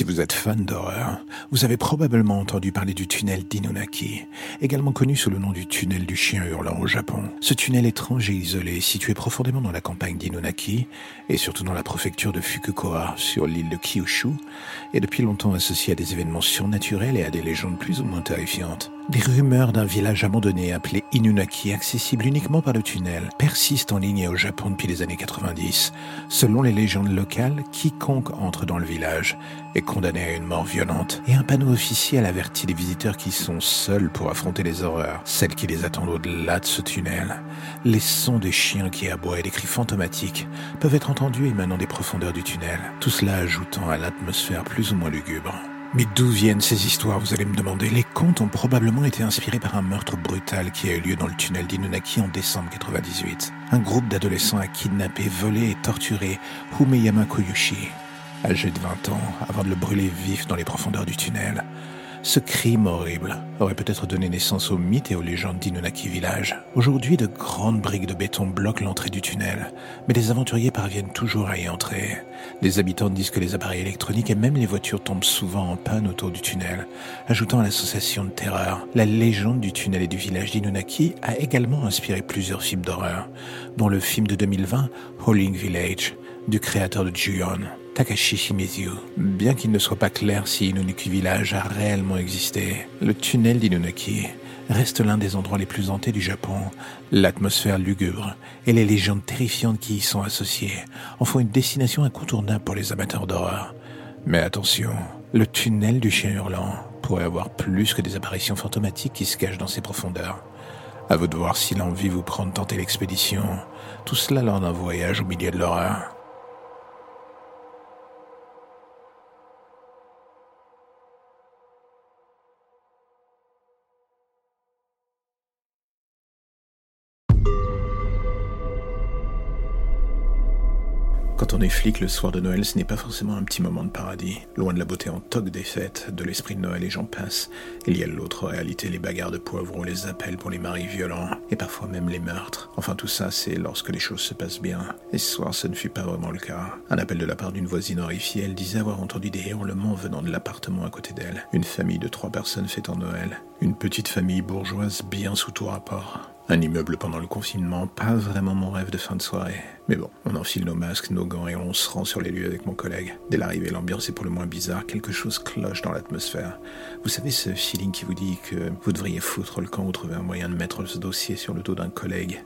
Si vous êtes fan d'horreur, vous avez probablement entendu parler du tunnel d'Inunaki, également connu sous le nom du tunnel du chien hurlant au Japon. Ce tunnel étrange et isolé, situé profondément dans la campagne d'Inunaki, et surtout dans la préfecture de Fukuoka, sur l'île de Kyushu, est depuis longtemps associé à des événements surnaturels et à des légendes plus ou moins terrifiantes. Des rumeurs d'un village abandonné appelé Inunaki, accessible uniquement par le tunnel, persistent en ligne au Japon depuis les années 90. Selon les légendes locales, quiconque entre dans le village est condamné à une mort violente, et un panneau officiel avertit les visiteurs qui sont seuls pour affronter les horreurs, celles qui les attendent au-delà de ce tunnel. Les sons des chiens qui aboient et des cris fantomatiques peuvent être entendus émanant des profondeurs du tunnel, tout cela ajoutant à l'atmosphère plus ou moins lugubre. Mais d'où viennent ces histoires, vous allez me demander? Les contes ont probablement été inspirés par un meurtre brutal qui a eu lieu dans le tunnel d'Inunaki en décembre 98. Un groupe d'adolescents a kidnappé, volé et torturé Humeyama Koyushi, âgé de 20 ans, avant de le brûler vif dans les profondeurs du tunnel. Ce crime horrible aurait peut-être donné naissance aux mythes et aux légendes d'Inunaki Village. Aujourd'hui, de grandes briques de béton bloquent l'entrée du tunnel, mais les aventuriers parviennent toujours à y entrer. Les habitants disent que les appareils électroniques et même les voitures tombent souvent en panne autour du tunnel, ajoutant à l'association de terreur. La légende du tunnel et du village d'Inunaki a également inspiré plusieurs films d'horreur, dont le film de 2020, Howling Village, du créateur de Ju-on. Takashi Shimizu. Bien qu'il ne soit pas clair si Inunaki Village a réellement existé, le tunnel d'Inunaki reste l'un des endroits les plus hantés du Japon. L'atmosphère lugubre et les légendes terrifiantes qui y sont associées en font une destination incontournable pour les amateurs d'horreur. Mais attention, le tunnel du chien hurlant pourrait avoir plus que des apparitions fantomatiques qui se cachent dans ses profondeurs. À vous de voir si l'envie vous prend de tenter l'expédition. Tout cela lors d'un voyage au milieu de l'horreur. Quand on est flic le soir de Noël, ce n'est pas forcément un petit moment de paradis. Loin de la beauté en toque des fêtes, de l'esprit de Noël et j'en passe, il y a l'autre réalité, les bagarres de poivrons, les appels pour les maris violents, et parfois même les meurtres. Enfin tout ça, c'est lorsque les choses se passent bien. Et ce soir, ce ne fut pas vraiment le cas. Un appel de la part d'une voisine horrifiée, elle disait avoir entendu des hurlements venant de l'appartement à côté d'elle. Une famille de trois personnes fêtant Noël. Une petite famille bourgeoise bien sous tout rapport. Un immeuble pendant le confinement, pas vraiment mon rêve de fin de soirée. Mais bon, on enfile nos masques, nos gants et on se rend sur les lieux avec mon collègue. Dès l'arrivée, l'ambiance est pour le moins bizarre, quelque chose cloche dans l'atmosphère. Vous savez ce feeling qui vous dit que vous devriez foutre le camp ou trouver un moyen de mettre ce dossier sur le dos d'un collègue?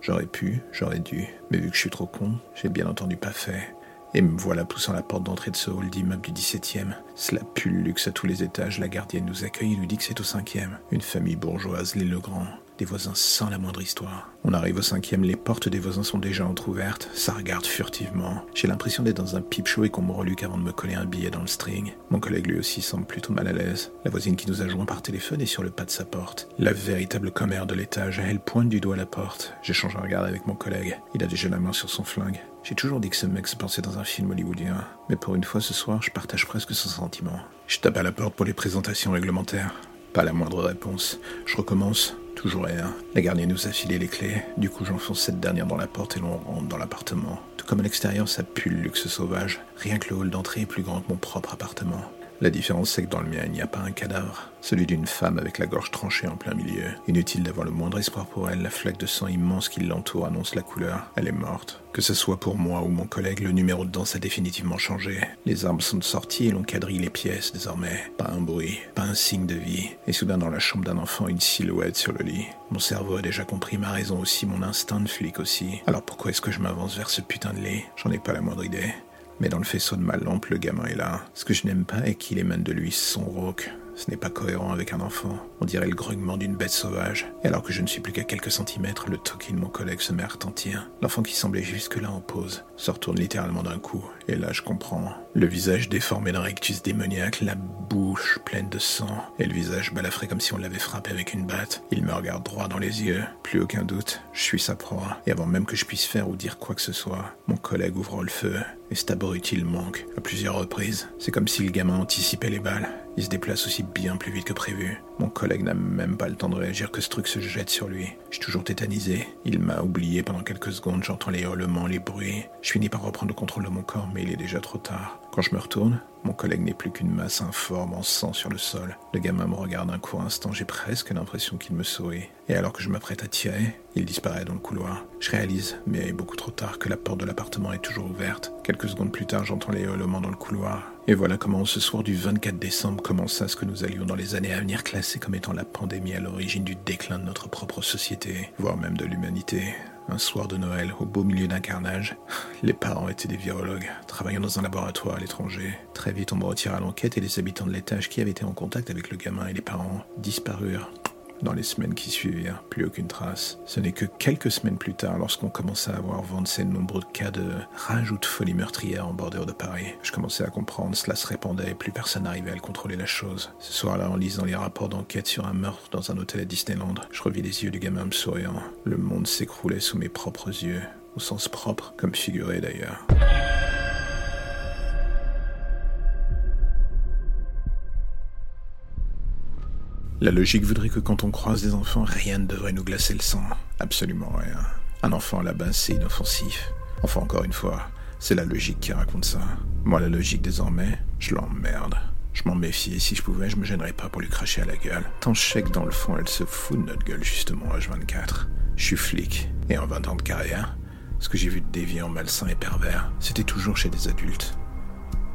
J'aurais pu, j'aurais dû, mais vu que je suis trop con, j'ai bien entendu pas fait. Et me voilà poussant la porte d'entrée de ce hall d'immeuble du 17e. Cela pue luxe à tous les étages. La gardienne nous accueille et nous dit que c'est au cinquième. Une famille bourgeoise, les Legrand. Des voisins sans la moindre histoire. On arrive au cinquième, les portes des voisins sont déjà entrouvertes. Ça regarde furtivement. J'ai l'impression d'être dans un pipe show et qu'on me reluque avant de me coller un billet dans le string. Mon collègue lui aussi semble plutôt mal à l'aise. La voisine qui nous a joint par téléphone est sur le pas de sa porte. La véritable commère de l'étage, elle pointe du doigt la porte. J'échange un regard avec mon collègue. Il a déjà la main sur son flingue. J'ai toujours dit que ce mec se pensait dans un film hollywoodien. Mais pour une fois ce soir, je partage presque son sentiment. Je tape à la porte pour les présentations réglementaires. Pas la moindre réponse. Je recommence. Toujours rien. La gardienne nous a filé les clés. Du coup, j'enfonce cette dernière dans la porte et l'on rentre dans l'appartement. Tout comme à l'extérieur, ça pue le luxe sauvage. Rien que le hall d'entrée est plus grand que mon propre appartement. La différence, c'est que dans le mien, il n'y a pas un cadavre. Celui d'une femme avec la gorge tranchée en plein milieu. Inutile d'avoir le moindre espoir pour elle, la flaque de sang immense qui l'entoure annonce la couleur. Elle est morte. Que ce soit pour moi ou mon collègue, le numéro de danse a définitivement changé. Les armes sont sorties et l'on quadrille les pièces désormais. Pas un bruit, pas un signe de vie. Et soudain, dans la chambre d'un enfant, une silhouette sur le lit. Mon cerveau a déjà compris ma raison aussi, mon instinct de flic aussi. Alors pourquoi est-ce que je m'avance vers ce putain de lit? J'en ai pas la moindre idée. Mais dans le faisceau de ma lampe, le gamin est là. Ce que je n'aime pas est qu'il émane de lui son rauque. Ce n'est pas cohérent avec un enfant. On dirait le grognement d'une bête sauvage. Et alors que je ne suis plus qu'à quelques centimètres, le toki de mon collègue se met à retentir. L'enfant qui semblait jusque-là en pause se retourne littéralement d'un coup. Et là, je comprends. Le visage déformé d'un rectus démoniaque, la bouche pleine de sang, et le visage balafré comme si on l'avait frappé avec une batte. Il me regarde droit dans les yeux. Plus aucun doute, je suis sa proie. Et avant même que je puisse faire ou dire quoi que ce soit, mon collègue ouvre le feu et cet abruti manque à plusieurs reprises. C'est comme si le gamin anticipait les balles. Il se déplace aussi bien plus vite que prévu. Mon collègue n'a même pas le temps de réagir que ce truc se jette sur lui. Je suis toujours tétanisé. Il m'a oublié pendant quelques secondes, j'entends les hurlements, les bruits. Je finis par reprendre le contrôle de mon corps, mais il est déjà trop tard. Quand je me retourne, mon collègue n'est plus qu'une masse informe en sang sur le sol. Le gamin me regarde un court instant, j'ai presque l'impression qu'il me sourit. Et alors que je m'apprête à tirer, il disparaît dans le couloir. Je réalise, mais beaucoup trop tard, que la porte de l'appartement est toujours ouverte. Quelques secondes plus tard, j'entends les hurlements dans le couloir. Et voilà comment ce soir du 24 décembre commença ce que nous allions dans les années à venir classer comme étant la pandémie à l'origine du déclin de notre propre société, voire même de l'humanité. Un soir de Noël, au beau milieu d'un carnage, les parents étaient des virologues, travaillant dans un laboratoire à l'étranger. Très vite, on me retira l'enquête et les habitants de l'étage qui avaient été en contact avec le gamin et les parents disparurent. Dans les semaines qui suivirent, plus aucune trace. Ce n'est que quelques semaines plus tard, lorsqu'on commença à avoir vent de ces nombreux cas de rage ou de folie meurtrière en bordure de Paris, je commençais à comprendre, cela se répandait et plus personne n'arrivait à le contrôler la chose. Ce soir-là, en lisant les rapports d'enquête sur un meurtre dans un hôtel à Disneyland, je revis les yeux du gamin me souriant. Le monde s'écroulait sous mes propres yeux, au sens propre, comme figuré d'ailleurs. La logique voudrait que quand on croise des enfants, rien ne devrait nous glacer le sang. Absolument rien. Un enfant à la base, c'est inoffensif. Enfin, encore une fois, c'est la logique qui raconte ça. Moi, la logique, désormais, je l'emmerde. Je m'en méfie et si je pouvais, je me gênerais pas pour lui cracher à la gueule. Tant je sais que dans le fond, elle se fout de notre gueule, justement, H24. Je suis flic, et en 20 ans de carrière, ce que j'ai vu de déviant, malsain et pervers, c'était toujours chez des adultes.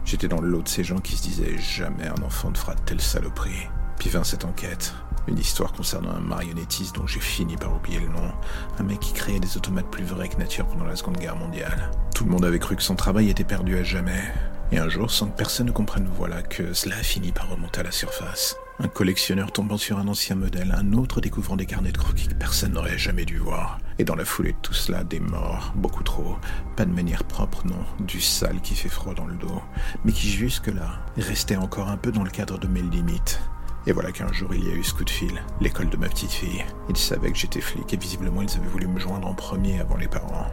J'étais dans le lot de ces gens qui se disaient jamais un enfant ne fera telle saloperie. Puis vint cette enquête. Une histoire concernant un marionnettiste dont j'ai fini par oublier le nom. Un mec qui créait des automates plus vrais que nature pendant la Seconde Guerre mondiale. Tout le monde avait cru que son travail était perdu à jamais. Et un jour, sans que personne ne comprenne, voilà que cela a fini par remonter à la surface. Un collectionneur tombant sur un ancien modèle, un autre découvrant des carnets de croquis que personne n'aurait jamais dû voir. Et dans la foulée de tout cela, des morts, beaucoup trop. Pas de manière propre, non, du sale qui fait froid dans le dos, mais qui jusque-là restait encore un peu dans le cadre de mes limites. Et voilà qu'un jour il y a eu ce coup de fil, l'école de ma petite fille. Ils savaient que j'étais flic et visiblement ils avaient voulu me joindre en premier avant les parents.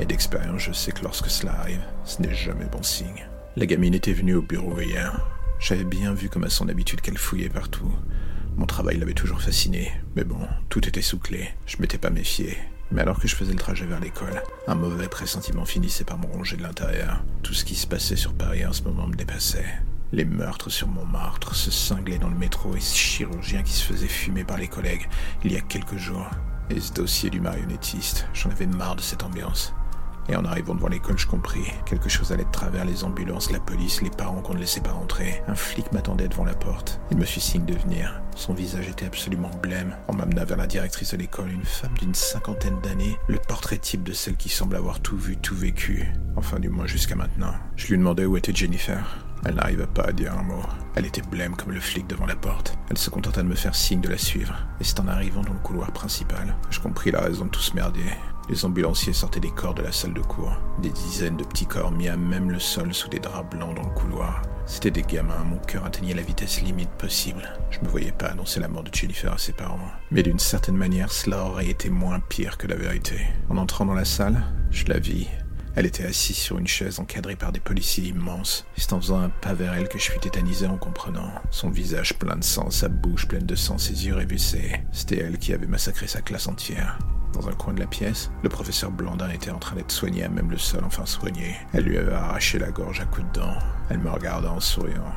Et d'expérience, je sais que lorsque cela arrive, ce n'est jamais bon signe. La gamine était venue au bureau hier. J'avais bien vu comme à son habitude qu'elle fouillait partout. Mon travail l'avait toujours fasciné, mais bon, tout était sous clé. Je m'étais pas méfié. Mais alors que je faisais le trajet vers l'école, un mauvais pressentiment finissait par me ronger de l'intérieur. Tout ce qui se passait sur Paris en ce moment me dépassait. Les meurtres sur Montmartre, ce cinglé dans le métro et ce chirurgien qui se faisait fumer par les collègues il y a quelques jours. Et ce dossier du marionnettiste, j'en avais marre de cette ambiance. Et en arrivant devant l'école, je compris. Quelque chose allait de travers les ambulances, la police, les parents qu'on ne laissait pas rentrer. Un flic m'attendait devant la porte. Il me fit signe de venir. Son visage était absolument blême. On m'amena vers la directrice de l'école, une femme d'une cinquantaine d'années, le portrait type de celle qui semble avoir tout vu, tout vécu. Enfin, du moins jusqu'à maintenant. Je lui demandais où était Jennifer. Elle n'arriva pas à dire un mot. Elle était blême comme le flic devant la porte. Elle se contenta de me faire signe de la suivre. Et c'est en arrivant dans le couloir principal je compris la raison de tout ce merdier. Les ambulanciers sortaient des corps de la salle de cours. Des dizaines de petits corps mis à même le sol sous des draps blancs dans le couloir. C'était des gamins, mon cœur atteignait la vitesse limite possible. Je me voyais pas annoncer la mort de Jennifer à ses parents. Mais d'une certaine manière, cela aurait été moins pire que la vérité. En entrant dans la salle, je la vis, elle était assise sur une chaise encadrée par des policiers immenses. C'est en faisant un pas vers elle que je fus tétanisé en comprenant. Son visage plein de sang, sa bouche pleine de sang, ses yeux révulsés. C'était elle qui avait massacré sa classe entière. Dans un coin de la pièce, le professeur Blandin était en train d'être soigné à même le sol, enfin soigné. Elle lui avait arraché la gorge à coups de dents. Elle me regarda en souriant.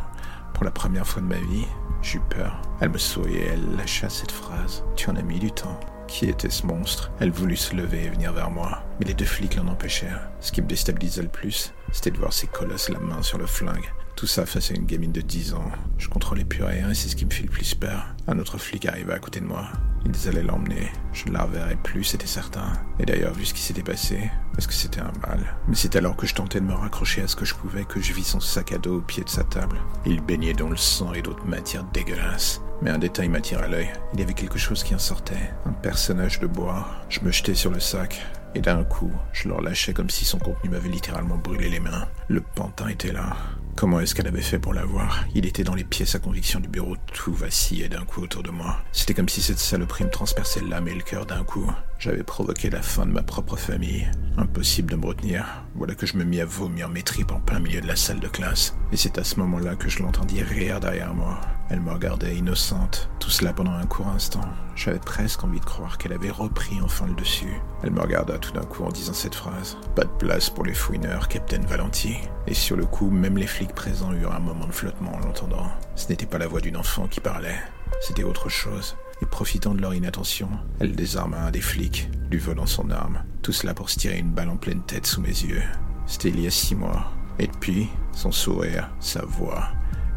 Pour la première fois de ma vie, j'eus peur. Elle me souriait, elle lâcha cette phrase. Tu en as mis du temps. Qui était ce monstre? Elle voulut se lever et venir vers moi, mais les deux flics l'en empêchèrent. Ce qui me déstabilisa le plus, c'était de voir ces colosses la main sur le flingue, Tout ça face à une gamine de 10 ans. Je contrôlais plus rien et c'est ce qui me fait le plus peur. Un autre flic arrivait à côté de moi. Ils allaient l'emmener. Je ne la reverrai plus, c'était certain. Et d'ailleurs, vu ce qui s'était passé, est-ce que c'était un mal Mais c'est alors que je tentais de me raccrocher à ce que je pouvais que je vis son sac à dos au pied de sa table. Il baignait dans le sang et d'autres matières dégueulasses. Mais un détail m'attira l'œil. Il y avait quelque chose qui en sortait. Un personnage de bois. Je me jetais sur le sac. Et d'un coup, je le relâchais comme si son contenu m'avait littéralement brûlé les mains. Le pantin était là. Comment est-ce qu'elle avait fait pour l'avoir? Il était dans les pièces à conviction du bureau, tout vacillait d'un coup autour de moi. C'était comme si cette saloperie me transperçait l'âme et le cœur d'un coup. J'avais provoqué la fin de ma propre famille. Impossible de me retenir. Voilà que je me mis à vomir mes tripes en plein milieu de la salle de classe. Et c'est à ce moment-là que je l'entendis rire derrière moi. Elle me regardait innocente, tout cela pendant un court instant. J'avais presque envie de croire qu'elle avait repris enfin le dessus. Elle me regarda tout d'un coup en disant cette phrase. Pas de place pour les fouineurs, Captain Valenti. Et sur le coup, même les flics présents eurent un moment de flottement en l'entendant. Ce n'était pas la voix d'une enfant qui parlait, c'était autre chose. Et profitant de leur inattention, elle désarma un des flics, lui volant son arme. Tout cela pour se tirer une balle en pleine tête sous mes yeux. C'était il y a six mois. Et depuis, son sourire, sa voix,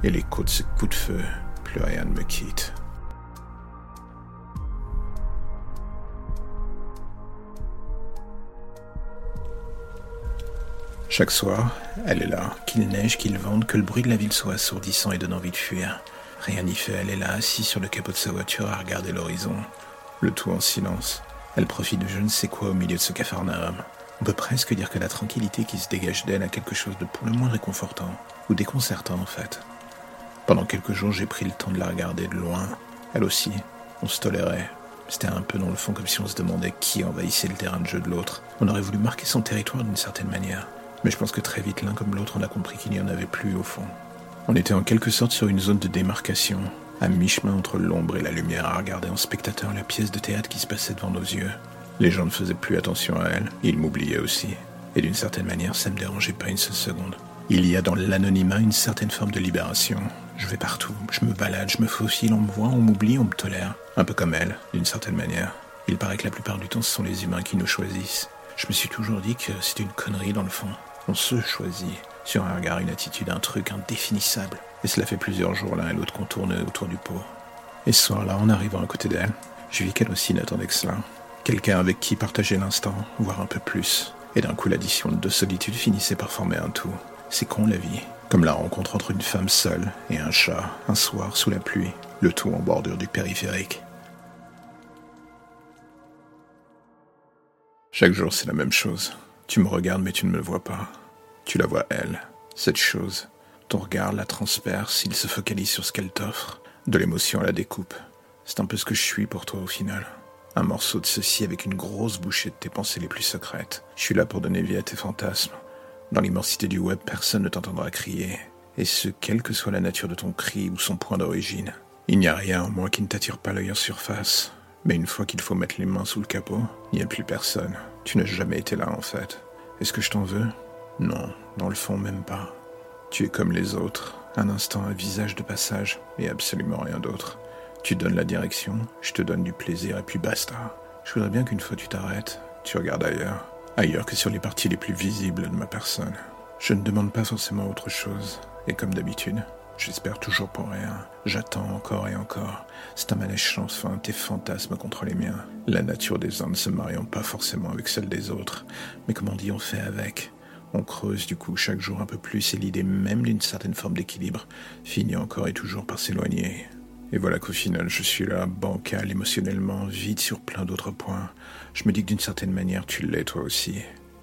et l'écho de ce coup de feu, plus rien ne me quitte. Chaque soir, elle est là, qu'il neige, qu'il vente, que le bruit de la ville soit assourdissant et donne envie de fuir. Rien n'y fait, elle est là, assise sur le capot de sa voiture à regarder l'horizon. Le tout en silence. Elle profite de je ne sais quoi au milieu de ce cafarnaum. On peut presque dire que la tranquillité qui se dégage d'elle a quelque chose de pour le moins réconfortant, ou déconcertant en fait. Pendant quelques jours, j'ai pris le temps de la regarder de loin. Elle aussi. On se tolérait. C'était un peu dans le fond comme si on se demandait qui envahissait le terrain de jeu de l'autre. On aurait voulu marquer son territoire d'une certaine manière. Mais je pense que très vite, l'un comme l'autre, on a compris qu'il n'y en avait plus au fond. On était en quelque sorte sur une zone de démarcation, à mi-chemin entre l'ombre et la lumière, à regarder en spectateur la pièce de théâtre qui se passait devant nos yeux. Les gens ne faisaient plus attention à elle, ils m'oubliaient aussi. Et d'une certaine manière, ça ne me dérangeait pas une seule seconde. Il y a dans l'anonymat une certaine forme de libération. Je vais partout, je me balade, je me faufile, on me voit, on m'oublie, on me tolère. Un peu comme elle, d'une certaine manière. Il paraît que la plupart du temps, ce sont les humains qui nous choisissent. Je me suis toujours dit que c'était une connerie dans le fond. On se choisit, sur un regard, une attitude, un truc indéfinissable. Et cela fait plusieurs jours l'un et l'autre qu'on tourne autour du pot. Et ce soir-là, en arrivant à côté d'elle, je vis qu'elle aussi n'attendait que cela. Quelqu'un avec qui partager l'instant, voire un peu plus. Et d'un coup, l'addition de deux solitudes finissait par former un tout. C'est con la vie. Comme la rencontre entre une femme seule et un chat, un soir sous la pluie, le tout en bordure du périphérique. Chaque jour, c'est la même chose. Tu me regardes, mais tu ne me vois pas. Tu la vois, elle, cette chose. Ton regard la transperce, il se focalise sur ce qu'elle t'offre. De l'émotion à la découpe. C'est un peu ce que je suis pour toi au final. Un morceau de ceci avec une grosse bouchée de tes pensées les plus secrètes. Je suis là pour donner vie à tes fantasmes. Dans l'immensité du web, personne ne t'entendra crier, et ce, quelle que soit la nature de ton cri ou son point d'origine. Il n'y a rien en moi qui ne t'attire pas l'œil en surface, mais une fois qu'il faut mettre les mains sous le capot, il n'y a plus personne. Tu n'as jamais été là en fait. Est-ce que je t'en veux? Non, dans le fond même pas. Tu es comme les autres, un instant un visage de passage et absolument rien d'autre. Tu donnes la direction, je te donne du plaisir et puis basta. Je voudrais bien qu'une fois tu t'arrêtes, tu regardes ailleurs ailleurs que sur les parties les plus visibles de ma personne. Je ne demande pas forcément autre chose, et comme d'habitude, j'espère toujours pour rien. J'attends encore et encore. C'est un manège sans fin, tes fantasmes contre les miens. La nature des uns ne se mariant pas forcément avec celle des autres, mais comme on dit, on fait avec? On creuse du coup chaque jour un peu plus et l'idée même d'une certaine forme d'équilibre finit encore et toujours par s'éloigner. Et voilà qu'au final, je suis là, bancal, émotionnellement, vide sur plein d'autres points. Je me dis que d'une certaine manière, tu l'es toi aussi.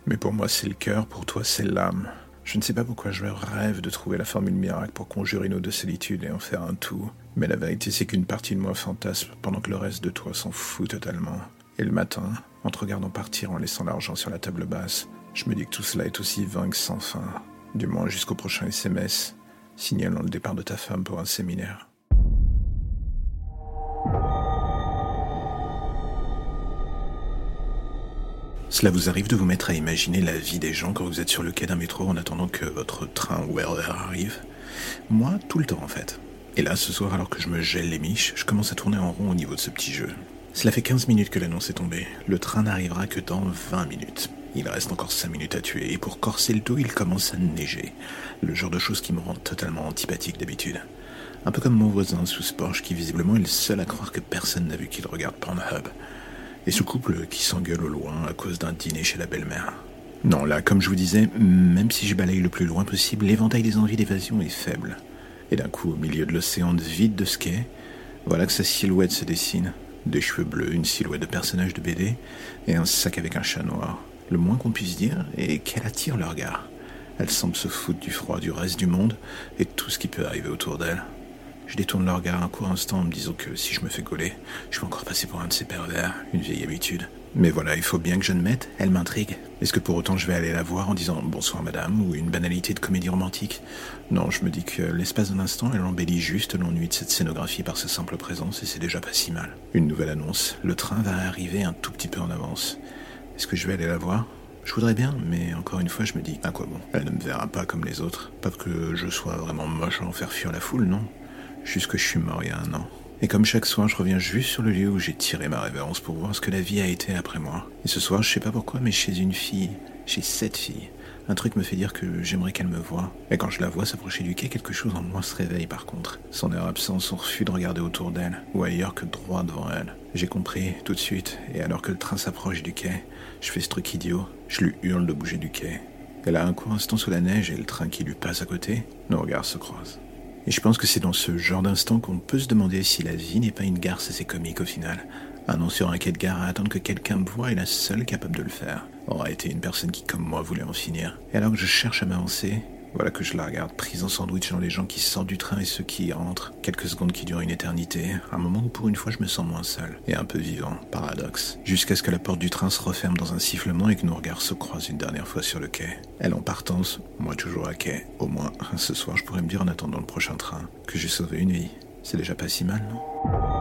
Mais pour moi, c'est le cœur, pour toi, c'est l'âme. Je ne sais pas pourquoi je rêve de trouver la formule miracle pour conjurer nos deux solitudes et en faire un tout. Mais la vérité, c'est qu'une partie de moi fantasme pendant que le reste de toi s'en fout totalement. Et le matin, en te regardant partir en laissant l'argent sur la table basse, je me dis que tout cela est aussi vain que sans fin. Du moins jusqu'au prochain SMS, signalant le départ de ta femme pour un séminaire. Cela vous arrive de vous mettre à imaginer la vie des gens quand vous êtes sur le quai d'un métro en attendant que votre train ou RER arrive? Moi, tout le temps en fait. Et là, ce soir, alors que je me gèle les miches, je commence à tourner en rond au niveau de ce petit jeu. Cela fait 15 minutes que l'annonce est tombée. Le train n'arrivera que dans 20 minutes. Il reste encore cinq minutes à tuer, et pour corser le tout, il commence à neiger. Le genre de choses qui me rend totalement antipathique d'habitude. Un peu comme mon voisin sous ce qui visiblement est le seul à croire que personne n'a vu qu'il regarde Pornhub. Et ce couple qui s'engueule au loin à cause d'un dîner chez la belle-mère. Non, là, comme je vous disais, même si je balaye le plus loin possible, l'éventail des envies d'évasion est faible. Et d'un coup, au milieu de l'océan vide de ce voilà que sa silhouette se dessine. Des cheveux bleus, une silhouette de personnage de BD, et un sac avec un chat noir. Le moins qu'on puisse dire est qu'elle attire le regard. Elle semble se foutre du froid du reste du monde et tout ce qui peut arriver autour d'elle. Je détourne le regard un court instant en me disant que si je me fais gauler, je vais encore passer pour un de ces pervers, une vieille habitude. Mais voilà, il faut bien que je ne mette, elle m'intrigue. Est-ce que pour autant je vais aller la voir en disant bonsoir madame ou une banalité de comédie romantique? Non, je me dis que l'espace d'un instant, elle embellit juste l'ennui de cette scénographie par sa simple présence et c'est déjà pas si mal. Une nouvelle annonce, le train va arriver un tout petit peu en avance. Est-ce que je vais aller la voir? Je voudrais bien, mais encore une fois, je me dis, à quoi bon? Elle ne me verra pas comme les autres. Pas que je sois vraiment moche à en faire fuir la foule, non. Juste que je suis mort il y a un an. Et comme chaque soir, je reviens juste sur le lieu où j'ai tiré ma révérence pour voir ce que la vie a été après moi. Et ce soir, je sais pas pourquoi, mais chez une fille, chez cette fille, un truc me fait dire que j'aimerais qu'elle me voie. Et quand je la vois s'approcher du quai, quelque chose en moi se réveille par contre. Son air absent, son refus de regarder autour d'elle, ou ailleurs que droit devant elle. J'ai compris, tout de suite, et alors que le train s'approche du quai, je fais ce truc idiot, je lui hurle de bouger du quai. Elle a un court instant sous la neige et le train qui lui passe à côté, nos regards se croisent. Et je pense que c'est dans ce genre d'instant qu'on peut se demander si la vie n'est pas une garce assez comique au final. Un sur un quai de gare à attendre que quelqu'un me voie est la seule capable de le faire. Aura été une personne qui, comme moi, voulait en finir. Et alors que je cherche à m'avancer, voilà que je la regarde prise en sandwich dans les gens qui sortent du train et ceux qui y rentrent. Quelques secondes qui durent une éternité. Un moment où pour une fois je me sens moins seul. Et un peu vivant. Paradoxe. Jusqu'à ce que la porte du train se referme dans un sifflement et que nos regards se croisent une dernière fois sur le quai. Elle en partance, moi toujours à quai. Au moins, ce soir je pourrais me dire en attendant le prochain train que j'ai sauvé une vie. C'est déjà pas si mal, non?